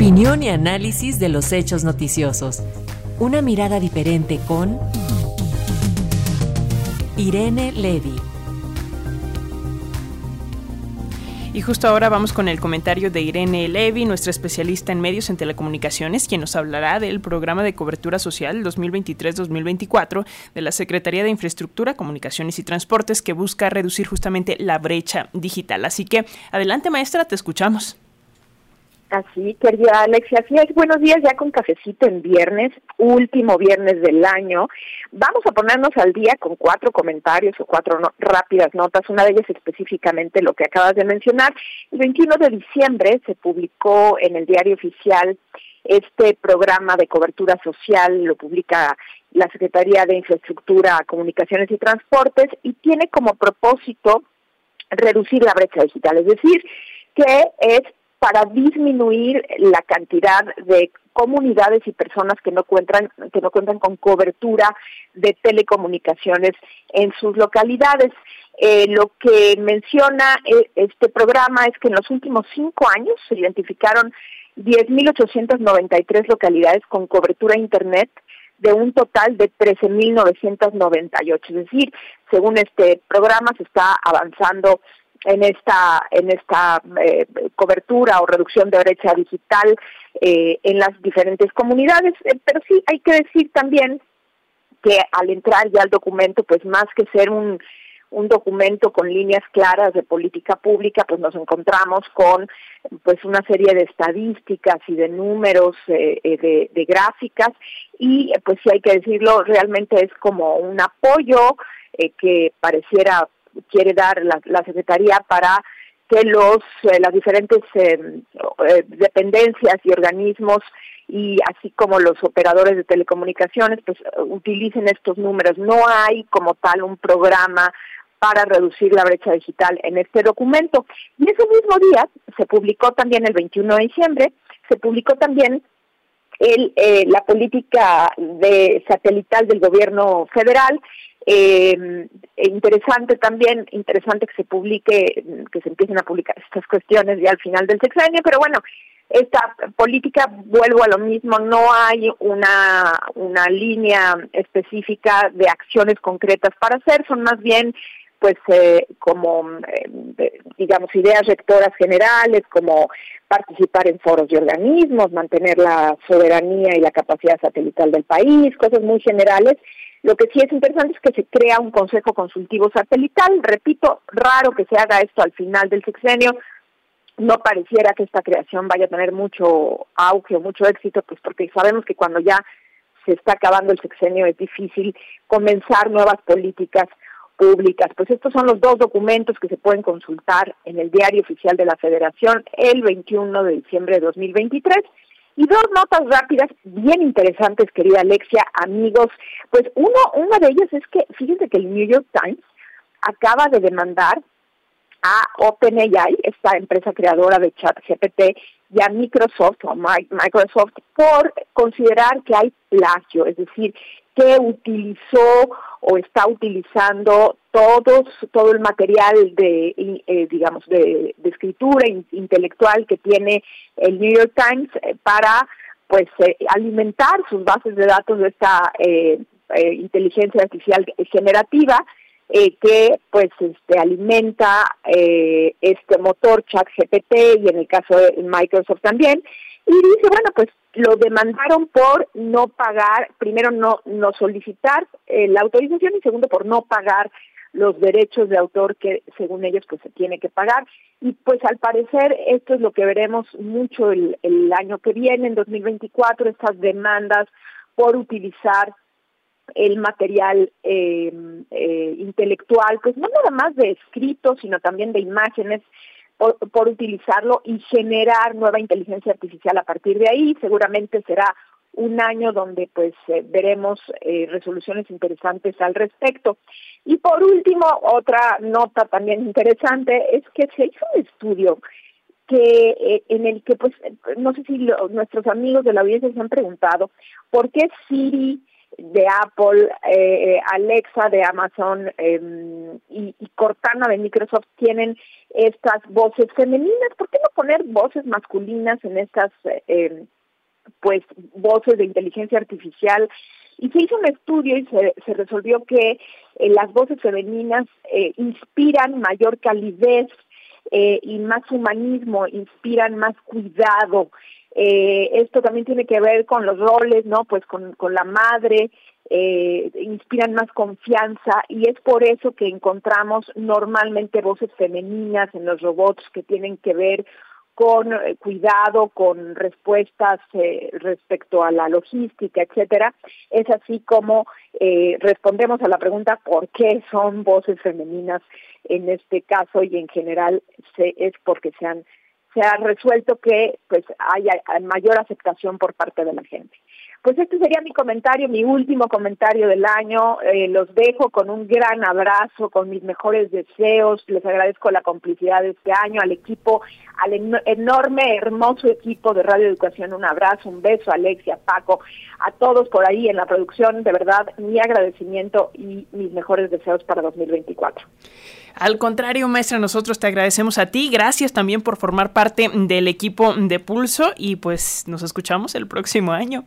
Opinión y análisis de los hechos noticiosos. Una mirada diferente con Irene Levy. Y justo ahora vamos con el comentario de Irene Levy, nuestra especialista en medios en telecomunicaciones, quien nos hablará del programa de cobertura social 2023-2024 de la Secretaría de Infraestructura, Comunicaciones y Transportes que busca reducir justamente la brecha digital. Así que adelante maestra, te escuchamos. Así, querida Alexia, así es, buenos días ya con cafecito en viernes, último viernes del año. Vamos a ponernos al día con cuatro comentarios o cuatro rápidas notas, una de ellas específicamente lo que acabas de mencionar. El 21 de diciembre se publicó en el diario oficial este programa de cobertura social, lo publica la Secretaría de Infraestructura, Comunicaciones y Transportes y tiene como propósito reducir la brecha digital, es decir, que es para disminuir la cantidad de comunidades y personas que no cuentan que no cuentan con cobertura de telecomunicaciones en sus localidades. Eh, lo que menciona eh, este programa es que en los últimos cinco años se identificaron 10.893 localidades con cobertura Internet de un total de 13.998. Es decir, según este programa se está avanzando en esta en esta eh, cobertura o reducción de brecha digital eh, en las diferentes comunidades. Eh, pero sí hay que decir también que al entrar ya al documento pues más que ser un un documento con líneas claras de política pública, pues nos encontramos con pues una serie de estadísticas y de números, de, de, gráficas. Y pues si hay que decirlo, realmente es como un apoyo que pareciera quiere dar la, Secretaría para que los eh, las diferentes eh, eh, dependencias y organismos y así como los operadores de telecomunicaciones pues utilicen estos números. No hay como tal un programa para reducir la brecha digital en este documento. Y ese mismo día se publicó también el 21 de diciembre, se publicó también el, la política de satelital del gobierno federal eh, interesante también, interesante que se publique, que se empiecen a publicar estas cuestiones ya al final del sexenio, pero bueno, esta política, vuelvo a lo mismo, no hay una, una línea específica de acciones concretas para hacer, son más bien pues eh, como eh, digamos ideas rectoras generales como participar en foros y organismos, mantener la soberanía y la capacidad satelital del país, cosas muy generales lo que sí es interesante es que se crea un consejo consultivo satelital. Repito, raro que se haga esto al final del sexenio. No pareciera que esta creación vaya a tener mucho auge o mucho éxito, pues porque sabemos que cuando ya se está acabando el sexenio es difícil comenzar nuevas políticas públicas. Pues estos son los dos documentos que se pueden consultar en el Diario Oficial de la Federación el 21 de diciembre de 2023 y dos notas rápidas bien interesantes, querida Alexia, amigos. Pues uno, una de ellas es que fíjense que el New York Times acaba de demandar a OpenAI, esta empresa creadora de ChatGPT, y a Microsoft o Microsoft por considerar que hay plagio, es decir, que utilizó o está utilizando todos todo el material de eh, digamos de, escritura intelectual que tiene el New York Times eh, para pues eh, alimentar sus bases de datos de esta inteligencia artificial generativa que pues este alimenta este motor ChatGPT y en el caso de Microsoft también y dice bueno pues lo demandaron por no pagar, primero no, no solicitar eh, la autorización y segundo por no pagar los derechos de autor que según ellos pues se tiene que pagar. Y pues al parecer esto es lo que veremos mucho el, el año que viene en 2024 estas demandas por utilizar el material eh, eh, intelectual pues no nada más de escritos sino también de imágenes por, utilizarlo y generar nueva inteligencia artificial a partir de ahí. Seguramente será un año donde pues eh, veremos eh, resoluciones interesantes al respecto. Y por último, otra nota también interesante es que se hizo un estudio que eh, en el que pues no sé si nuestros amigos de la audiencia se han preguntado por qué Siri de Apple, eh, Alexa de Amazon em, y, Cortana de Microsoft tienen estas voces femeninas. ¿Por qué no poner voces masculinas en estas em, pues voces de inteligencia artificial? Y se hizo un estudio y se, se resolvió que eh, las voces femeninas eh, inspiran mayor calidez y más humanismo, inspiran más cuidado, eh, esto también tiene que ver con los roles, ¿no? Pues con, con la madre, eh, inspiran más confianza y es por eso que encontramos normalmente voces femeninas en los robots que tienen que ver con eh, cuidado, con respuestas eh, respecto a la logística, etcétera. Es así como eh, respondemos a la pregunta por qué son voces femeninas en este caso y en general se, es porque se han se ha resuelto que pues haya mayor aceptación por parte de la gente. Pues este sería mi comentario, mi último comentario del año. Eh, los dejo con un gran abrazo, con mis mejores deseos. Les agradezco la complicidad de este año, al equipo, al enorme, hermoso equipo de Radio Educación. Un abrazo, un beso, Alexia, Paco, a todos por ahí en la producción. De verdad, mi agradecimiento y mis mejores deseos para 2024. Al contrario, maestra, nosotros te agradecemos a ti. Gracias también por formar parte del equipo de Pulso y pues nos escuchamos el próximo año.